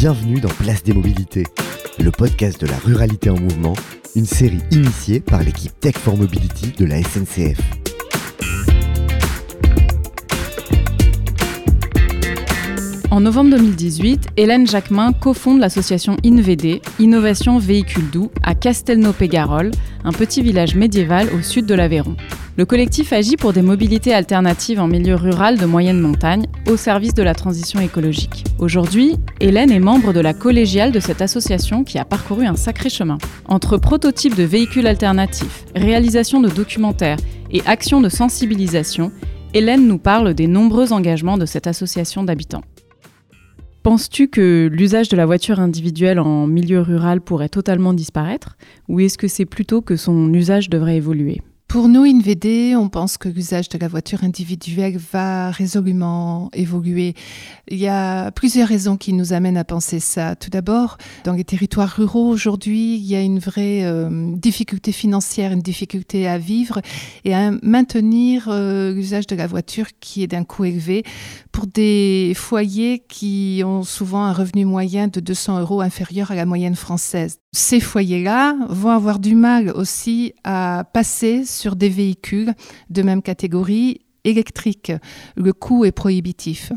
bienvenue dans Place des Mobilités, le podcast de la ruralité en mouvement, une série initiée par l'équipe Tech for Mobility de la SNCF. En novembre 2018, Hélène Jacquemin cofonde l'association InVD, Innovation Véhicule Doux, à Castelnau-Pégarol, un petit village médiéval au sud de l'Aveyron. Le collectif agit pour des mobilités alternatives en milieu rural de moyenne montagne, au service de la transition écologique. Aujourd'hui, Hélène est membre de la collégiale de cette association qui a parcouru un sacré chemin. Entre prototypes de véhicules alternatifs, réalisation de documentaires et actions de sensibilisation, Hélène nous parle des nombreux engagements de cette association d'habitants. Penses-tu que l'usage de la voiture individuelle en milieu rural pourrait totalement disparaître? Ou est-ce que c'est plutôt que son usage devrait évoluer? Pour nous, InVD, on pense que l'usage de la voiture individuelle va résolument évoluer. Il y a plusieurs raisons qui nous amènent à penser ça. Tout d'abord, dans les territoires ruraux aujourd'hui, il y a une vraie euh, difficulté financière, une difficulté à vivre et à maintenir euh, l'usage de la voiture qui est d'un coût élevé pour des foyers qui ont souvent un revenu moyen de 200 euros inférieur à la moyenne française. Ces foyers-là vont avoir du mal aussi à passer des véhicules de même catégorie électriques. Le coût est prohibitif.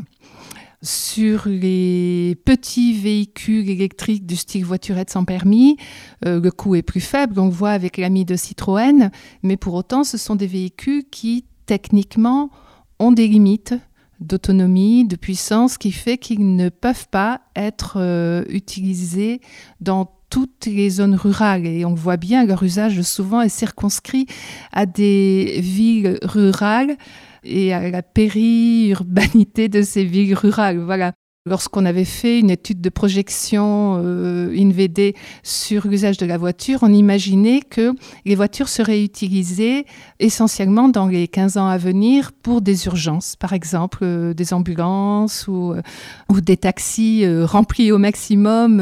Sur les petits véhicules électriques du style voiturette sans permis, euh, le coût est plus faible, on le voit avec l'ami de Citroën, mais pour autant, ce sont des véhicules qui, techniquement, ont des limites d'autonomie, de puissance, qui fait qu'ils ne peuvent pas être euh, utilisés dans toutes les zones rurales. Et on voit bien, leur usage souvent est circonscrit à des villes rurales et à la périurbanité de ces villes rurales. Voilà. Lorsqu'on avait fait une étude de projection euh, INVD sur l'usage de la voiture, on imaginait que les voitures seraient utilisées essentiellement dans les 15 ans à venir pour des urgences, par exemple euh, des ambulances ou, euh, ou des taxis euh, remplis au maximum,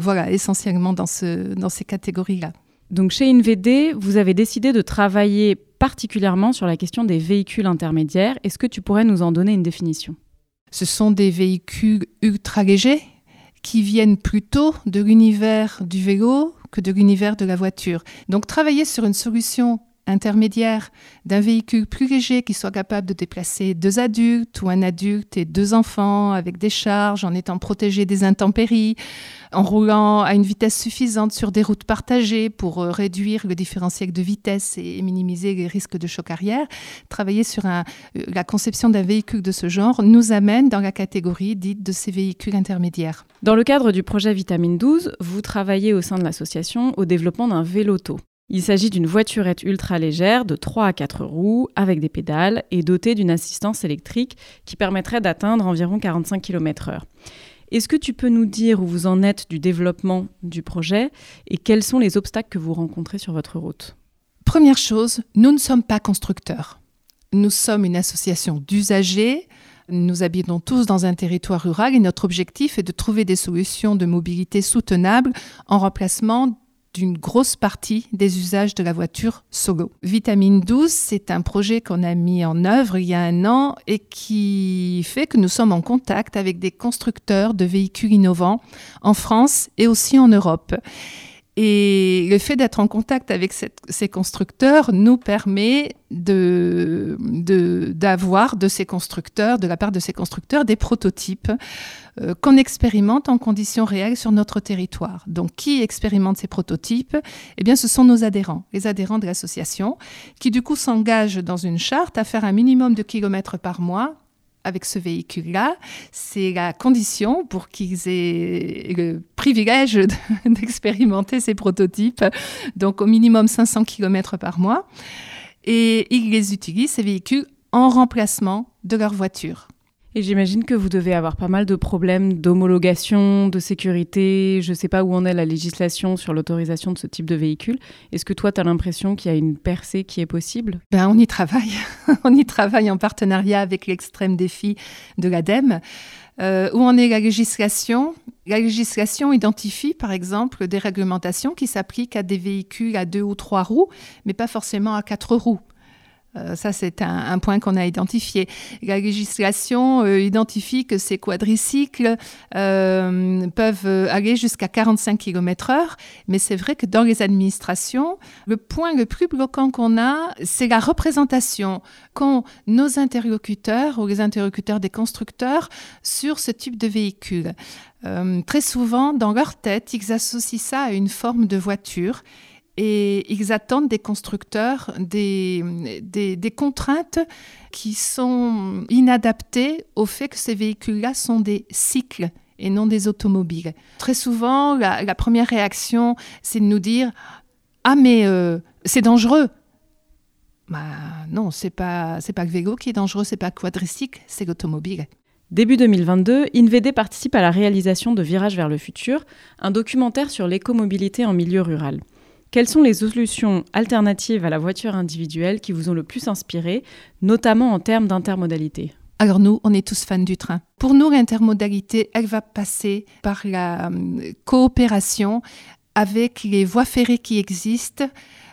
voilà, essentiellement dans, ce, dans ces catégories-là. Donc chez INVD, vous avez décidé de travailler particulièrement sur la question des véhicules intermédiaires. Est-ce que tu pourrais nous en donner une définition? Ce sont des véhicules ultra légers qui viennent plutôt de l'univers du vélo que de l'univers de la voiture. Donc travailler sur une solution intermédiaire d'un véhicule plus léger qui soit capable de déplacer deux adultes ou un adulte et deux enfants avec des charges en étant protégé des intempéries, en roulant à une vitesse suffisante sur des routes partagées pour euh, réduire le différentiel de vitesse et minimiser les risques de choc arrière. Travailler sur euh, la conception d'un véhicule de ce genre nous amène dans la catégorie dite de ces véhicules intermédiaires. Dans le cadre du projet Vitamine 12, vous travaillez au sein de l'association au développement d'un véloto. Il s'agit d'une voiturette ultra légère de 3 à 4 roues avec des pédales et dotée d'une assistance électrique qui permettrait d'atteindre environ 45 km/h. Est-ce que tu peux nous dire où vous en êtes du développement du projet et quels sont les obstacles que vous rencontrez sur votre route? Première chose, nous ne sommes pas constructeurs. Nous sommes une association d'usagers. Nous habitons tous dans un territoire rural et notre objectif est de trouver des solutions de mobilité soutenables en remplacement d'une grosse partie des usages de la voiture solo. Vitamine 12, c'est un projet qu'on a mis en œuvre il y a un an et qui fait que nous sommes en contact avec des constructeurs de véhicules innovants en France et aussi en Europe. Et le fait d'être en contact avec ces constructeurs nous permet d'avoir de, ces constructeurs, de la part de ces constructeurs, des prototypes euh, qu'on expérimente en conditions réelles sur notre territoire. Donc, qui expérimente ces prototypes? Eh bien, ce sont nos adhérents, les adhérents de l'association, qui du coup s'engagent dans une charte à faire un minimum de kilomètres par mois avec ce véhicule-là, c'est la condition pour qu'ils aient le privilège d'expérimenter ces prototypes, donc au minimum 500 km par mois. Et ils les utilisent, ces véhicules, en remplacement de leur voiture. Et j'imagine que vous devez avoir pas mal de problèmes d'homologation, de sécurité. Je ne sais pas où en est la législation sur l'autorisation de ce type de véhicule. Est-ce que toi, tu as l'impression qu'il y a une percée qui est possible? Ben, On y travaille. on y travaille en partenariat avec l'extrême défi de l'ADEME. Euh, où en est la législation? La législation identifie, par exemple, des réglementations qui s'appliquent à des véhicules à deux ou trois roues, mais pas forcément à quatre roues. Euh, ça, c'est un, point qu'on a identifié. La législation euh, identifie que ces quadricycles euh, peuvent aller jusqu'à 45 km/h, mais c'est vrai que dans les administrations, le point le plus bloquant qu'on a, c'est la représentation qu'ont nos interlocuteurs ou les interlocuteurs des constructeurs sur ce type de véhicule. très souvent, dans leur tête, ils associent ça à une forme de voiture et ils attendent des constructeurs des, contraintes qui sont inadaptées au fait que ces véhicules-là sont des cycles et non des automobiles. Très souvent, la, première réaction, c'est de nous dire Ah, mais euh, c'est dangereux. Bah, non, c'est pas c'est pas le vélo qui est dangereux, c'est pas le quadricycle, c'est l'automobile. Début 2022, InVD participe à la réalisation de Virage vers le futur, un documentaire sur l'écomobilité en milieu rural. Quelles sont les solutions alternatives à la voiture individuelle qui vous ont le plus inspiré, notamment en termes d'intermodalité? Alors nous, on est tous fans du train. Pour nous, l'intermodalité, elle va passer par la euh, coopération avec les voies ferrées qui existent,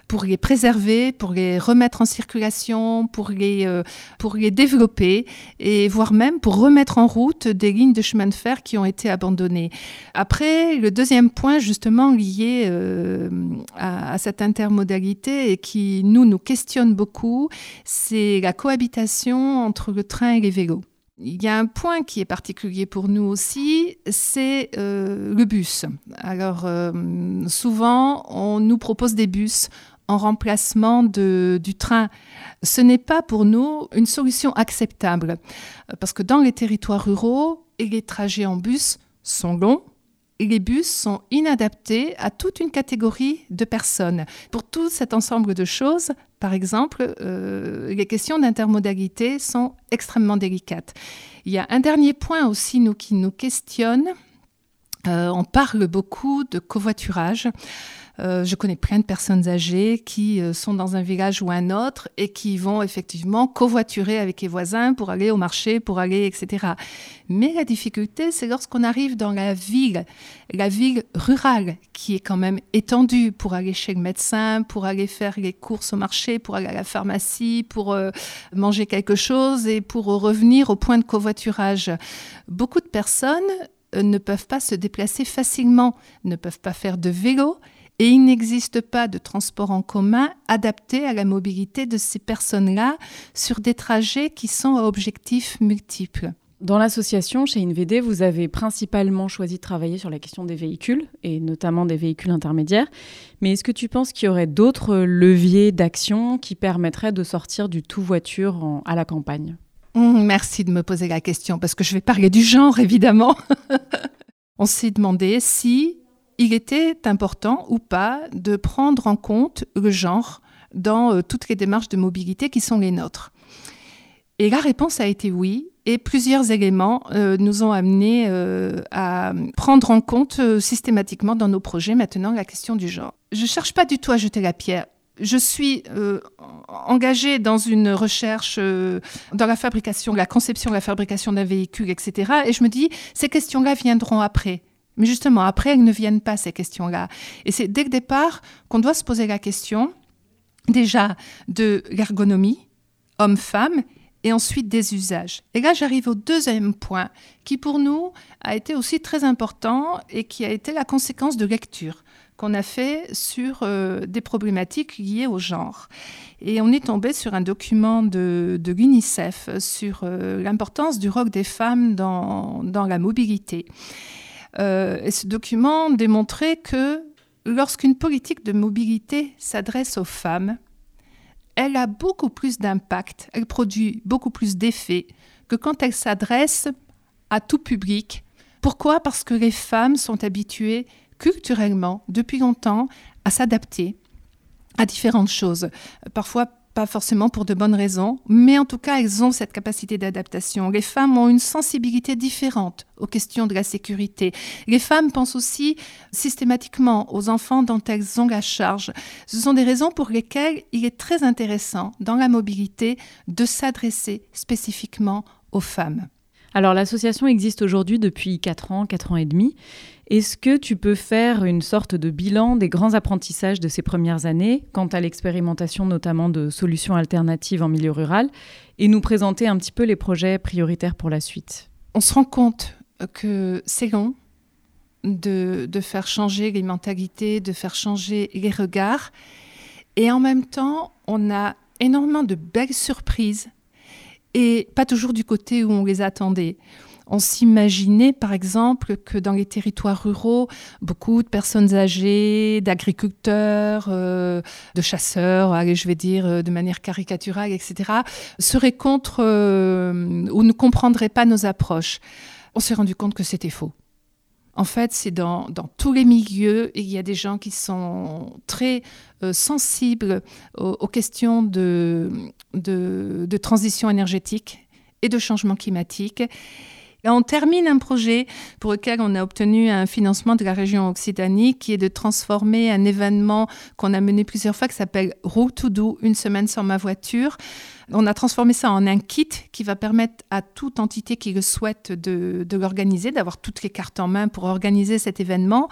pour les préserver, pour les remettre en circulation, pour les, euh, pour les développer et voire même pour remettre en route des lignes de chemin de fer qui ont été abandonnées. Après, le deuxième point justement lié euh, à, cette intermodalité et qui nous, nous questionne beaucoup, c'est la cohabitation entre le train et les vélos. Il y a un point qui est particulier pour nous aussi, c'est euh, le bus. Alors souvent, on nous propose des bus en remplacement du train. Ce n'est pas pour nous une solution acceptable, parce que dans les territoires ruraux, les trajets en bus sont longs, et les bus sont inadaptés à toute une catégorie de personnes. Pour tout cet ensemble de choses, par exemple, euh, les questions d'intermodalité sont extrêmement délicates. Il y a un dernier point aussi qui nous questionne. Euh, on parle beaucoup de covoiturage. Euh, je connais plein de personnes âgées qui euh, sont dans un village ou un autre et qui vont effectivement covoiturer avec les voisins pour aller au marché, pour aller, etc. Mais la difficulté, c'est lorsqu'on arrive dans la ville, la ville rurale, qui est quand même étendue pour aller chez le médecin, pour aller faire les courses au marché, pour aller à la pharmacie, pour manger quelque chose et pour revenir au point de covoiturage. Beaucoup de personnes ne peuvent pas se déplacer facilement, ne peuvent pas faire de vélo et il n'existe pas de transport en commun adapté à la mobilité de ces personnes-là sur des trajets qui sont à objectifs multiples. Dans l'association, chez InVD, vous avez principalement choisi de travailler sur la question des véhicules, et notamment des véhicules intermédiaires. Mais est-ce que tu penses qu'il y aurait d'autres leviers d'action qui permettraient de sortir du tout voiture à la campagne? Mmh, Merci de me poser la question, parce que je vais parler du genre, évidemment. On s'est demandé si il était important ou pas de prendre en compte le genre dans euh, toutes les démarches de mobilité qui sont les nôtres. Et la réponse a été oui, et plusieurs éléments euh, nous ont amenés euh, à prendre en compte systématiquement dans nos projets maintenant la question du genre. Je ne cherche pas du tout à jeter la pierre. Je suis engagée dans une recherche dans la fabrication, la conception, la fabrication d'un véhicule, etc. Et je me dis, ces questions-là viendront après. Mais justement, après, elles ne viennent pas, ces questions-là. Et c'est dès le départ qu'on doit se poser la question, déjà, de l'ergonomie, homme-femme, et ensuite des usages. Et là, j'arrive au deuxième point, qui pour nous a été aussi très important et qui a été la conséquence de lecture qu'on a fait sur euh, des problématiques liées au genre. Et on est tombé sur un document de, l'UNICEF sur euh, l'importance du rôle des femmes dans, dans la mobilité. Euh, et ce document démontrait que lorsqu'une politique de mobilité s'adresse aux femmes, elle a beaucoup plus d'impact, elle produit beaucoup plus d'effets que quand elle s'adresse à tout public. Pourquoi? Parce que les femmes sont habituées culturellement, depuis longtemps, à s'adapter à différentes choses. Parfois pas forcément pour de bonnes raisons, mais en tout cas, elles ont cette capacité d'adaptation. Les femmes ont une sensibilité différente aux questions de la sécurité. Les femmes pensent aussi systématiquement aux enfants dont elles ont la charge. Ce sont des raisons pour lesquelles il est très intéressant dans la mobilité de s'adresser spécifiquement aux femmes. Alors l'association existe aujourd'hui depuis 4 ans, 4 ans et demi. Est-ce que tu peux faire une sorte de bilan des grands apprentissages de ces premières années quant à l'expérimentation notamment de solutions alternatives en milieu rural et nous présenter un petit peu les projets prioritaires pour la suite? On se rend compte que c'est long de, de faire changer les mentalités, de faire changer les regards et en même temps on a énormément de belles surprises et pas toujours du côté où on les attendait. On s'imaginait, par exemple, que dans les territoires ruraux, beaucoup de personnes âgées, d'agriculteurs, euh, de chasseurs, allez, je vais dire euh, de manière caricaturale, etc., seraient contre euh, ou ne comprendraient pas nos approches. On s'est rendu compte que c'était faux. En fait, c'est dans, tous les milieux, il y a des gens qui sont très sensibles aux, questions de, de transition énergétique et de changement climatique on termine un projet pour lequel on a obtenu un financement de la région Occitanie qui est de transformer un événement qu'on a mené plusieurs fois qui s'appelle Route to Do, une semaine sans ma voiture. On a transformé ça en un kit qui va permettre à toute entité qui le souhaite de, de l'organiser, d'avoir toutes les cartes en main pour organiser cet événement.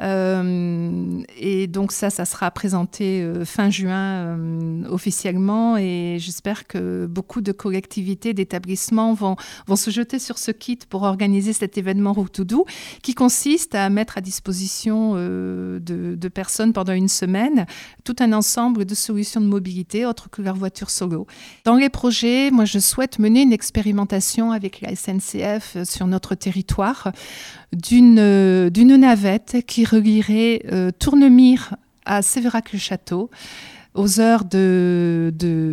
Euh, et donc ça, ça sera présenté euh, fin juin euh, officiellement et j'espère que beaucoup de collectivités, d'établissements vont, vont se jeter sur ce kit pour organiser cet événement Route Do qui consiste à mettre à disposition de, de, personnes pendant une semaine tout un ensemble de solutions de mobilité autres que leur voiture solo. Dans les projets, moi je souhaite mener une expérimentation avec la SNCF sur notre territoire d'une navette qui relierait euh, Tournemire à Sévérac-le-Château aux heures de,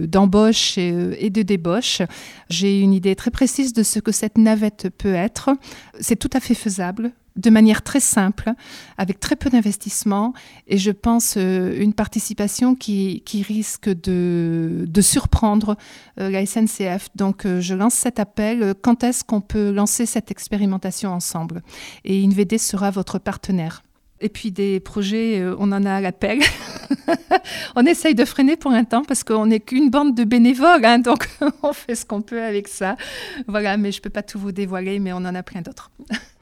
d'embauche et, de débauche. J'ai une idée très précise de ce que cette navette peut être. C'est tout à fait faisable de manière très simple, avec très peu d'investissement, et je pense euh, une participation qui, risque de, surprendre euh, la SNCF. Donc euh, je lance cet appel. Quand est-ce qu'on peut lancer cette expérimentation ensemble? Et InVD sera votre partenaire. Et puis des projets, on en a à l'appel. on essaye de freiner pour un temps parce qu'on n'est qu'une bande de bénévoles, hein, donc on fait ce qu'on peut avec ça. Voilà, mais je ne peux pas tout vous dévoiler, mais on en a plein d'autres.